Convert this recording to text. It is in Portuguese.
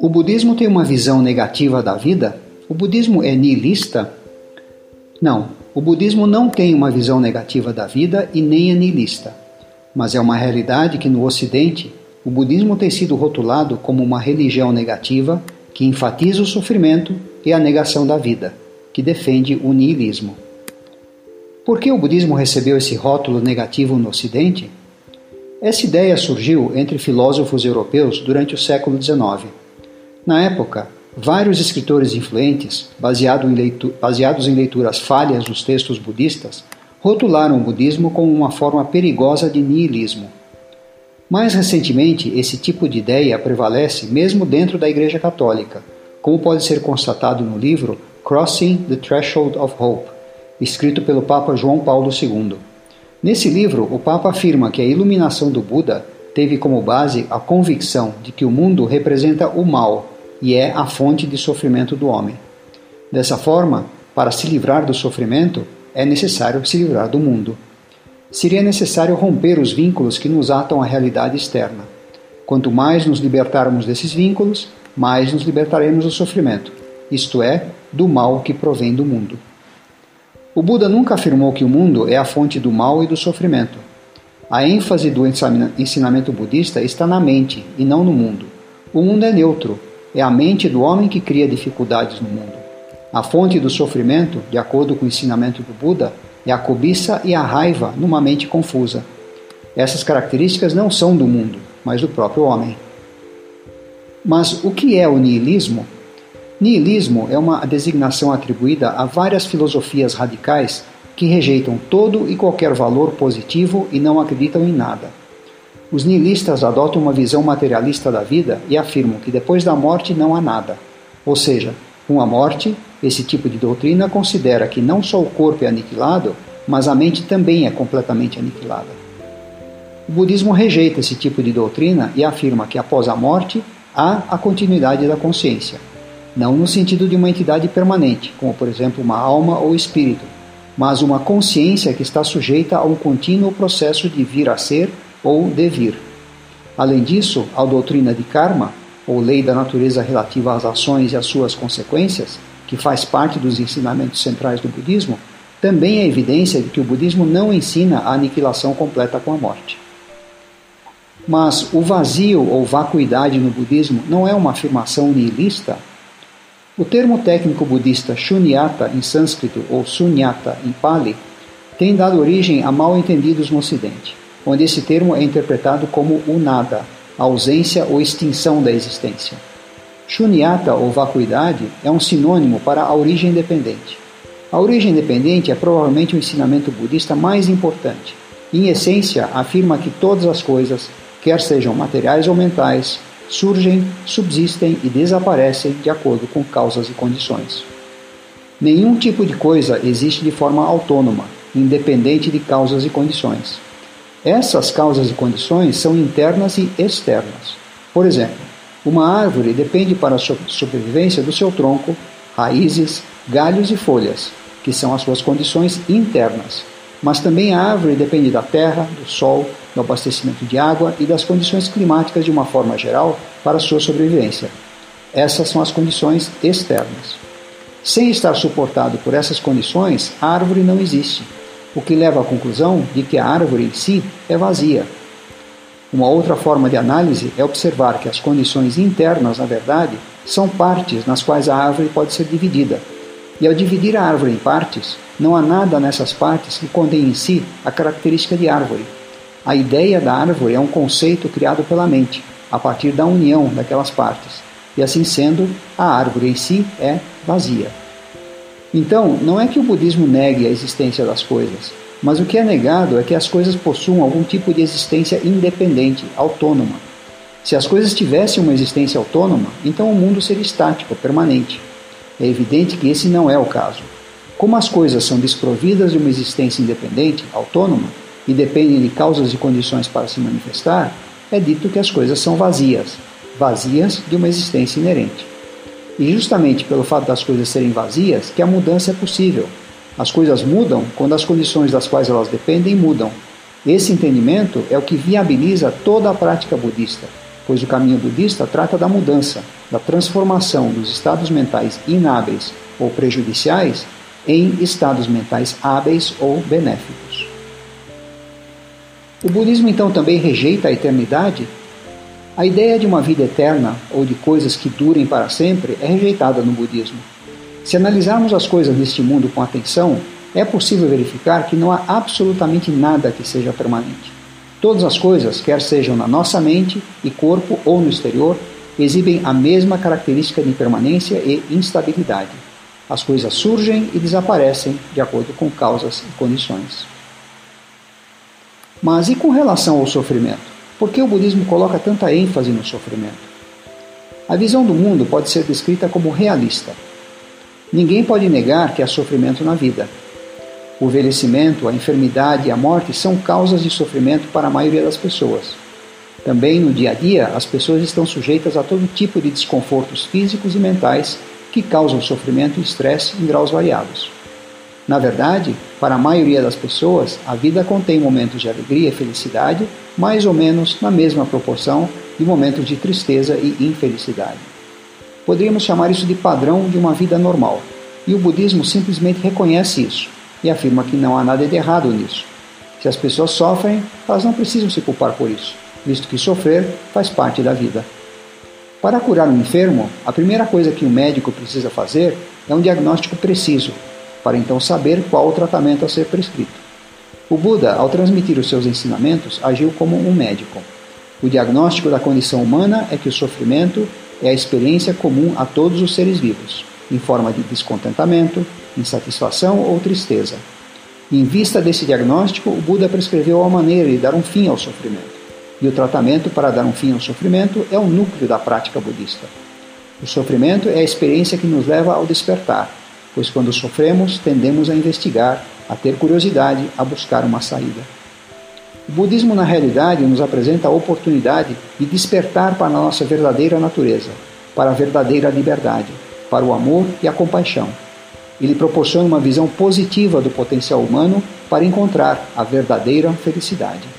O budismo tem uma visão negativa da vida? O budismo é nihilista? Não, o budismo não tem uma visão negativa da vida e nem é nihilista. Mas é uma realidade que no Ocidente o budismo tem sido rotulado como uma religião negativa que enfatiza o sofrimento e a negação da vida, que defende o niilismo. Por que o budismo recebeu esse rótulo negativo no Ocidente? Essa ideia surgiu entre filósofos europeus durante o século XIX. Na época, vários escritores influentes, baseado em baseados em leituras falhas dos textos budistas, rotularam o budismo como uma forma perigosa de niilismo. Mais recentemente, esse tipo de ideia prevalece mesmo dentro da Igreja Católica, como pode ser constatado no livro Crossing the Threshold of Hope, escrito pelo Papa João Paulo II. Nesse livro, o Papa afirma que a iluminação do Buda teve como base a convicção de que o mundo representa o mal e é a fonte de sofrimento do homem. Dessa forma, para se livrar do sofrimento, é necessário se livrar do mundo. Seria necessário romper os vínculos que nos atam à realidade externa. Quanto mais nos libertarmos desses vínculos, mais nos libertaremos do sofrimento, isto é, do mal que provém do mundo. O Buda nunca afirmou que o mundo é a fonte do mal e do sofrimento. A ênfase do ensinamento budista está na mente e não no mundo. O mundo é neutro, é a mente do homem que cria dificuldades no mundo. A fonte do sofrimento, de acordo com o ensinamento do Buda, é a cobiça e a raiva numa mente confusa. Essas características não são do mundo, mas do próprio homem. Mas o que é o niilismo? Nihilismo é uma designação atribuída a várias filosofias radicais que rejeitam todo e qualquer valor positivo e não acreditam em nada. Os nihilistas adotam uma visão materialista da vida e afirmam que depois da morte não há nada. Ou seja, com a morte, esse tipo de doutrina considera que não só o corpo é aniquilado, mas a mente também é completamente aniquilada. O budismo rejeita esse tipo de doutrina e afirma que após a morte há a continuidade da consciência não no sentido de uma entidade permanente, como por exemplo uma alma ou espírito, mas uma consciência que está sujeita a um contínuo processo de vir a ser ou devir. Além disso, a doutrina de karma, ou lei da natureza relativa às ações e às suas consequências, que faz parte dos ensinamentos centrais do budismo, também é evidência de que o budismo não ensina a aniquilação completa com a morte. Mas o vazio ou vacuidade no budismo não é uma afirmação nihilista o termo técnico budista Shunyata em sânscrito ou Sunyata em Pali tem dado origem a mal entendidos no Ocidente, onde esse termo é interpretado como o nada, a ausência ou extinção da existência. Shunyata ou vacuidade é um sinônimo para a origem independente. A origem independente é provavelmente o ensinamento budista mais importante. Em essência, afirma que todas as coisas, quer sejam materiais ou mentais, surgem, subsistem e desaparecem de acordo com causas e condições. Nenhum tipo de coisa existe de forma autônoma, independente de causas e condições. Essas causas e condições são internas e externas. Por exemplo, uma árvore depende para a sobrevivência do seu tronco, raízes, galhos e folhas, que são as suas condições internas. Mas também a árvore depende da terra, do sol, do abastecimento de água e das condições climáticas de uma forma geral para sua sobrevivência. Essas são as condições externas. Sem estar suportado por essas condições, a árvore não existe, o que leva à conclusão de que a árvore em si é vazia. Uma outra forma de análise é observar que as condições internas, na verdade, são partes nas quais a árvore pode ser dividida. E ao dividir a árvore em partes, não há nada nessas partes que contém em si a característica de árvore, a ideia da árvore é um conceito criado pela mente, a partir da união daquelas partes, e assim sendo, a árvore em si é vazia. Então, não é que o budismo negue a existência das coisas, mas o que é negado é que as coisas possuam algum tipo de existência independente, autônoma. Se as coisas tivessem uma existência autônoma, então o mundo seria estático, permanente. É evidente que esse não é o caso. Como as coisas são desprovidas de uma existência independente, autônoma, e dependem de causas e condições para se manifestar, é dito que as coisas são vazias, vazias de uma existência inerente. E justamente pelo fato das coisas serem vazias que a mudança é possível. As coisas mudam quando as condições das quais elas dependem mudam. Esse entendimento é o que viabiliza toda a prática budista, pois o caminho budista trata da mudança, da transformação dos estados mentais inábeis ou prejudiciais em estados mentais hábeis ou benéficos. O budismo então também rejeita a eternidade? A ideia de uma vida eterna ou de coisas que durem para sempre é rejeitada no budismo. Se analisarmos as coisas neste mundo com atenção, é possível verificar que não há absolutamente nada que seja permanente. Todas as coisas, quer sejam na nossa mente e corpo ou no exterior, exibem a mesma característica de impermanência e instabilidade. As coisas surgem e desaparecem de acordo com causas e condições. Mas e com relação ao sofrimento? Por que o budismo coloca tanta ênfase no sofrimento? A visão do mundo pode ser descrita como realista. Ninguém pode negar que há sofrimento na vida, o envelhecimento, a enfermidade e a morte são causas de sofrimento para a maioria das pessoas. Também no dia a dia, as pessoas estão sujeitas a todo tipo de desconfortos físicos e mentais que causam sofrimento e estresse em graus variados. Na verdade, para a maioria das pessoas, a vida contém momentos de alegria e felicidade, mais ou menos na mesma proporção de momentos de tristeza e infelicidade. Poderíamos chamar isso de padrão de uma vida normal, e o budismo simplesmente reconhece isso e afirma que não há nada de errado nisso. Se as pessoas sofrem, elas não precisam se culpar por isso, visto que sofrer faz parte da vida. Para curar um enfermo, a primeira coisa que o um médico precisa fazer é um diagnóstico preciso, para então saber qual o tratamento a ser prescrito. O Buda, ao transmitir os seus ensinamentos, agiu como um médico. O diagnóstico da condição humana é que o sofrimento é a experiência comum a todos os seres vivos, em forma de descontentamento, insatisfação ou tristeza. Em vista desse diagnóstico, o Buda prescreveu a maneira de dar um fim ao sofrimento. E o tratamento para dar um fim ao sofrimento é o núcleo da prática budista. O sofrimento é a experiência que nos leva ao despertar, pois quando sofremos, tendemos a investigar, a ter curiosidade, a buscar uma saída. O budismo, na realidade, nos apresenta a oportunidade de despertar para a nossa verdadeira natureza, para a verdadeira liberdade, para o amor e a compaixão ele proporciona uma visão positiva do potencial humano para encontrar a verdadeira felicidade.